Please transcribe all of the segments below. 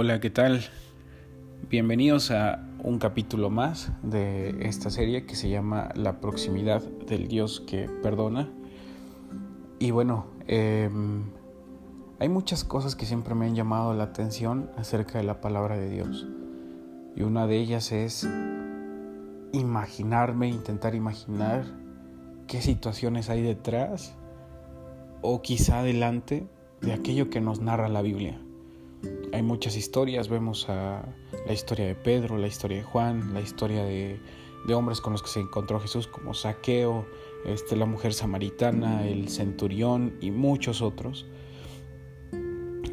Hola, ¿qué tal? Bienvenidos a un capítulo más de esta serie que se llama La proximidad del Dios que perdona. Y bueno, em, hay muchas cosas que siempre me han llamado la atención acerca de la palabra de Dios. Y una de ellas es imaginarme, intentar imaginar qué situaciones hay detrás o quizá delante de aquello que nos narra la Biblia. Hay muchas historias, vemos a la historia de Pedro, la historia de Juan, la historia de, hombres con los que se encontró Jesús como Saqueo, este, la mujer samaritana, el centurión y muchos otros.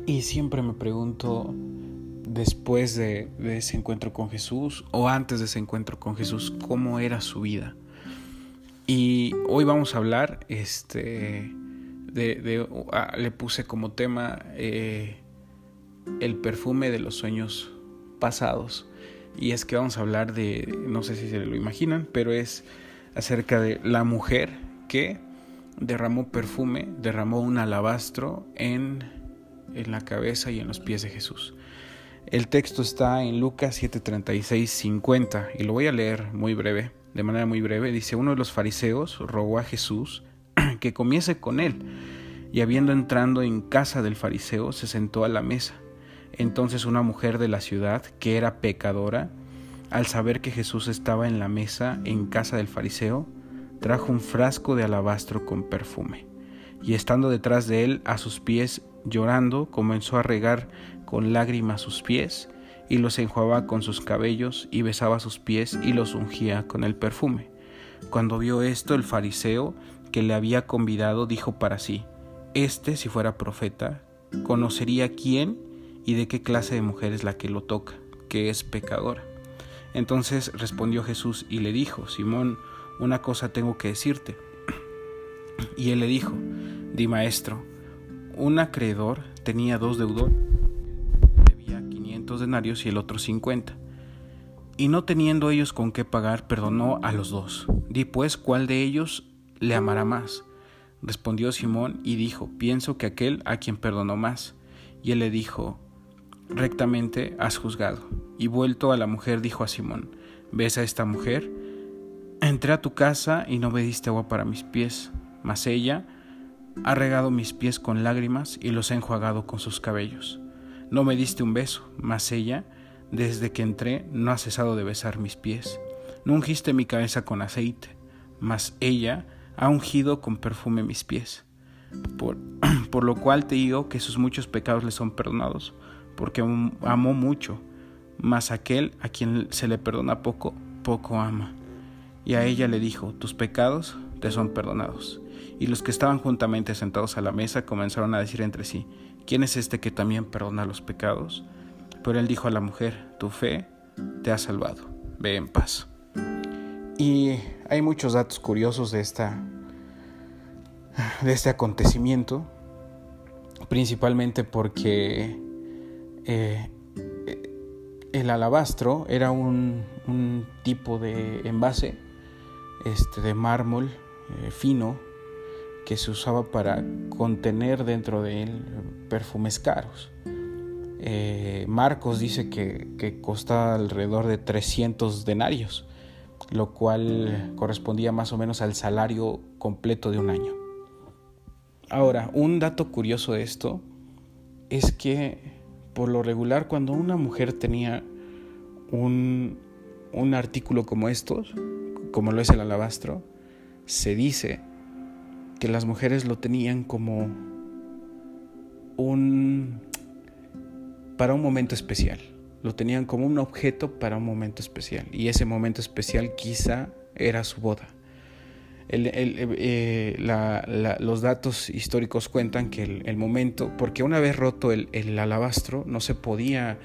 Y siempre me pregunto, después de, ese encuentro con Jesús o antes de ese encuentro con Jesús, cómo era su vida. Y hoy vamos a hablar, este, de, le puse como tema eh, el perfume de los sueños pasados. Y es que vamos a hablar de, no sé si se lo imaginan, pero es acerca de la mujer que derramó perfume, derramó un alabastro en, en la cabeza y en los pies de Jesús. El texto está en Lucas 7:36, 50 y lo voy a leer muy breve, de manera muy breve. Dice, uno de los fariseos rogó a Jesús que comiese con él y habiendo entrado en casa del fariseo se sentó a la mesa. Entonces una mujer de la ciudad, que era pecadora, al saber que Jesús estaba en la mesa en casa del fariseo, trajo un frasco de alabastro con perfume, y estando detrás de él a sus pies, llorando, comenzó a regar con lágrimas sus pies, y los enjuagaba con sus cabellos, y besaba sus pies, y los ungía con el perfume. Cuando vio esto, el fariseo que le había convidado dijo para sí, Este, si fuera profeta, conocería quién y de qué clase de mujer es la que lo toca, que es pecadora. Entonces respondió Jesús y le dijo, Simón, una cosa tengo que decirte. Y él le dijo, di maestro, un acreedor tenía dos deudores, debía 500 denarios y el otro 50. Y no teniendo ellos con qué pagar, perdonó a los dos. Di pues cuál de ellos le amará más. Respondió Simón y dijo, pienso que aquel a quien perdonó más. Y él le dijo, rectamente has juzgado. Y vuelto a la mujer dijo a Simón, ¿ves a esta mujer? Entré a tu casa y no me diste agua para mis pies, mas ella ha regado mis pies con lágrimas y los ha enjuagado con sus cabellos. No me diste un beso, mas ella, desde que entré, no ha cesado de besar mis pies. No ungiste mi cabeza con aceite, mas ella ha ungido con perfume mis pies. Por, por lo cual te digo que sus muchos pecados le son perdonados, porque amó mucho, mas aquel a quien se le perdona poco, poco ama. Y a ella le dijo, tus pecados te son perdonados. Y los que estaban juntamente sentados a la mesa comenzaron a decir entre sí, ¿quién es este que también perdona los pecados? Pero él dijo a la mujer, tu fe te ha salvado, ve en paz. Y hay muchos datos curiosos de, esta, de este acontecimiento, principalmente porque eh, el alabastro era un, tipo de envase este, de mármol eh, fino que se usaba para contener dentro de él perfumes caros. Eh, Marcos dice que, que costaba alrededor de 300 denarios, lo cual correspondía más o menos al salario completo de un año. Ahora, un dato curioso de esto es que por lo regular cuando una mujer tenía un, un artículo como estos, como lo es el alabastro, se dice que las mujeres lo tenían como un para un momento especial. Lo tenían como un objeto para un momento especial. Y ese momento especial quizá era su boda. Eh, los datos históricos cuentan que el, momento, porque una vez roto el, alabastro, no se podía,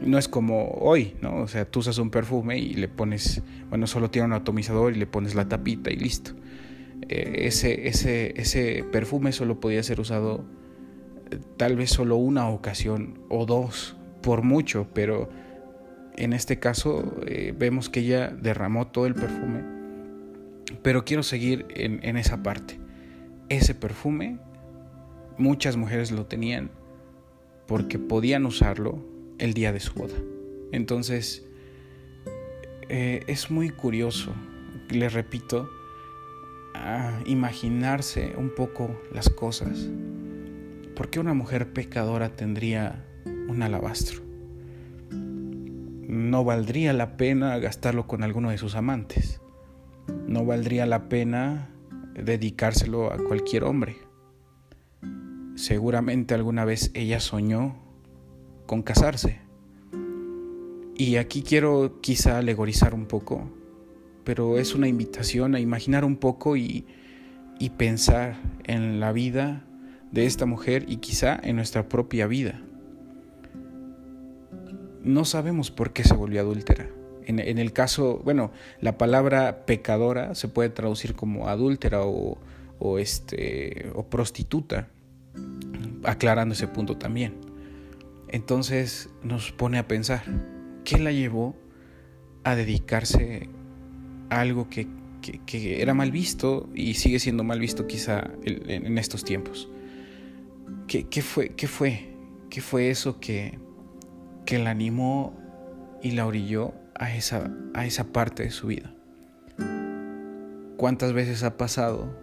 no es como hoy, ¿no? O sea, tú usas un perfume y le pones, bueno, solo tiene un atomizador y le pones la tapita y listo. Eh, ese, ese, ese perfume solo podía ser usado eh, tal vez solo una ocasión o dos, por mucho, pero en este caso vemos que ella derramó todo el perfume pero quiero seguir en, esa parte. Ese perfume, muchas mujeres lo tenían porque podían usarlo el día de su boda. Entonces, eh, es muy curioso, les repito, imaginarse un poco las cosas. ¿Por qué una mujer pecadora tendría un alabastro? No valdría la pena gastarlo con alguno de sus amantes. No valdría la pena dedicárselo a cualquier hombre. Seguramente alguna vez ella soñó con casarse. Y aquí quiero quizá alegorizar un poco, pero es una invitación a imaginar un poco y, y pensar en la vida de esta mujer y quizá en nuestra propia vida. No sabemos por qué se volvió adúltera. En, el caso, bueno, la palabra pecadora se puede traducir como adúltera o, este, o prostituta, aclarando ese punto también. Entonces nos pone a pensar, ¿qué la llevó a dedicarse a algo que, era mal visto y sigue siendo mal visto quizá en, estos tiempos? ¿Qué, fue, ¿Qué fue? ¿Qué fue eso que, que la animó y la orilló a esa, a esa parte de su vida. ¿Cuántas veces ha pasado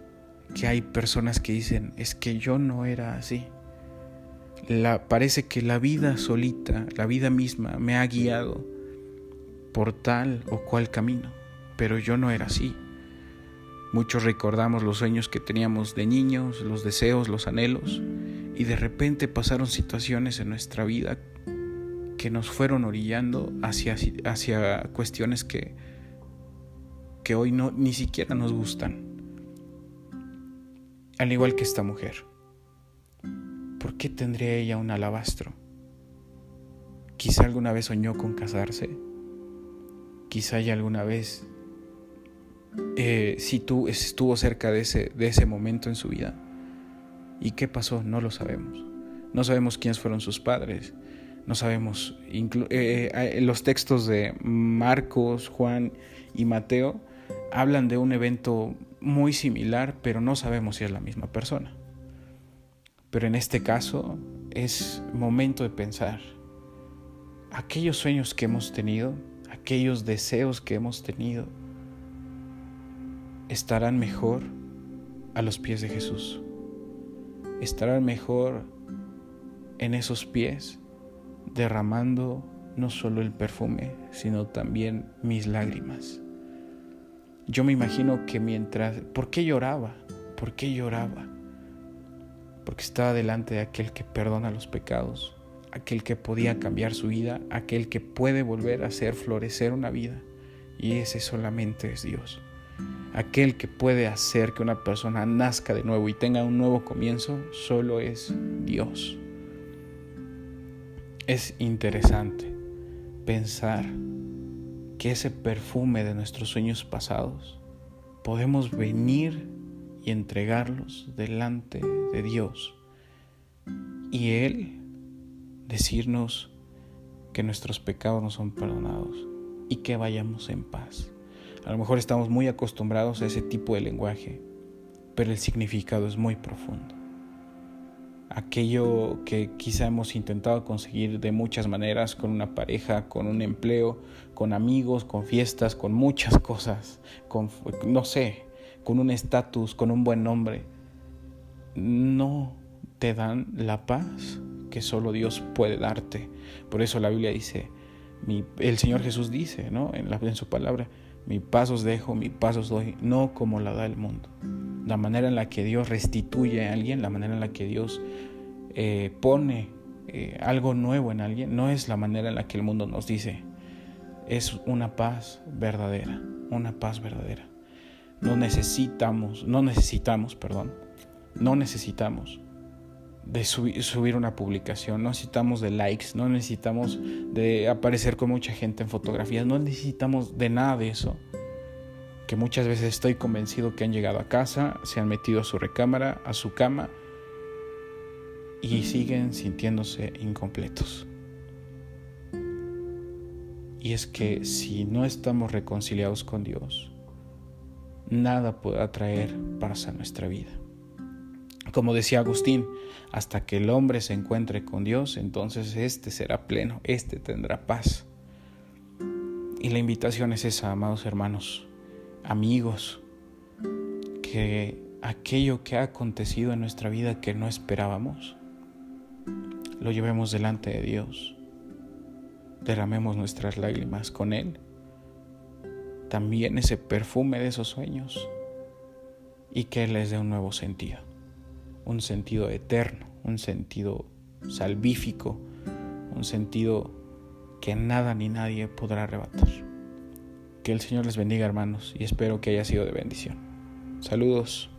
que hay personas que dicen, es que yo no era así? La, parece que la vida solita, la vida misma, me ha guiado por tal o cual camino, pero yo no era así. Muchos recordamos los sueños que teníamos de niños, los deseos, los anhelos, y de repente pasaron situaciones en nuestra vida que nos fueron orillando hacia, hacia cuestiones que, que hoy no, ni siquiera nos gustan. Al igual que esta mujer. ¿Por qué tendría ella un alabastro? Quizá alguna vez soñó con casarse. Quizá ella alguna vez eh, si tú estuvo cerca de ese, de ese momento en su vida. ¿Y qué pasó? No lo sabemos. No sabemos quiénes fueron sus padres no sabemos. Eh, eh, los textos de Marcos, Juan y Mateo hablan de un evento muy similar, pero no sabemos si es la misma persona. Pero en este caso es momento de pensar aquellos sueños que hemos tenido, aquellos deseos que hemos tenido, estarán mejor a los pies de Jesús. Estarán mejor en esos pies derramando no solo el perfume, sino también mis lágrimas. Yo me imagino que mientras... ¿Por qué lloraba? ¿Por qué lloraba? Porque estaba delante de aquel que perdona los pecados, aquel que podía cambiar su vida, aquel que puede volver a hacer florecer una vida. Y ese solamente es Dios. Aquel que puede hacer que una persona nazca de nuevo y tenga un nuevo comienzo, solo es Dios. Es interesante pensar que ese perfume de nuestros sueños pasados podemos venir y entregarlos delante de Dios y Él decirnos que nuestros pecados no son perdonados y que vayamos en paz. A lo mejor estamos muy acostumbrados a ese tipo de lenguaje, pero el significado es muy profundo aquello que quizá hemos intentado conseguir de muchas maneras, con una pareja, con un empleo, con amigos, con fiestas, con muchas cosas, con, no sé, con un estatus, con un buen nombre, no te dan la paz que solo Dios puede darte. Por eso la Biblia dice, el Señor Jesús dice ¿no? en, en su palabra, mi paz os dejo, mi paz os doy, no como la da el mundo la manera en la que Dios restituye a alguien, la manera en la que Dios eh, pone eh, algo nuevo en alguien, no es la manera en la que el mundo nos dice. Es una paz verdadera, una paz verdadera. No necesitamos, no necesitamos, perdón, no necesitamos de subir una publicación, no necesitamos de likes, no necesitamos de aparecer con mucha gente en fotografías, no necesitamos de nada de eso que muchas veces estoy convencido que han llegado a casa, se han metido a su recámara, a su cama y siguen sintiéndose incompletos. Y es que si no estamos reconciliados con Dios, nada podrá traer paz a nuestra vida. Como decía Agustín, hasta que el hombre se encuentre con Dios, entonces éste será pleno, éste tendrá paz. Y la invitación es esa, amados hermanos, amigos, que aquello que ha acontecido en nuestra vida que no esperábamos, lo llevemos delante de Dios, derramemos nuestras lágrimas con Él, también ese perfume de esos sueños, y que Él les dé un nuevo sentido, un sentido eterno, un sentido salvífico, un sentido que nada ni nadie podrá arrebatar. Que el Señor les bendiga hermanos y espero que haya sido de bendición. Saludos.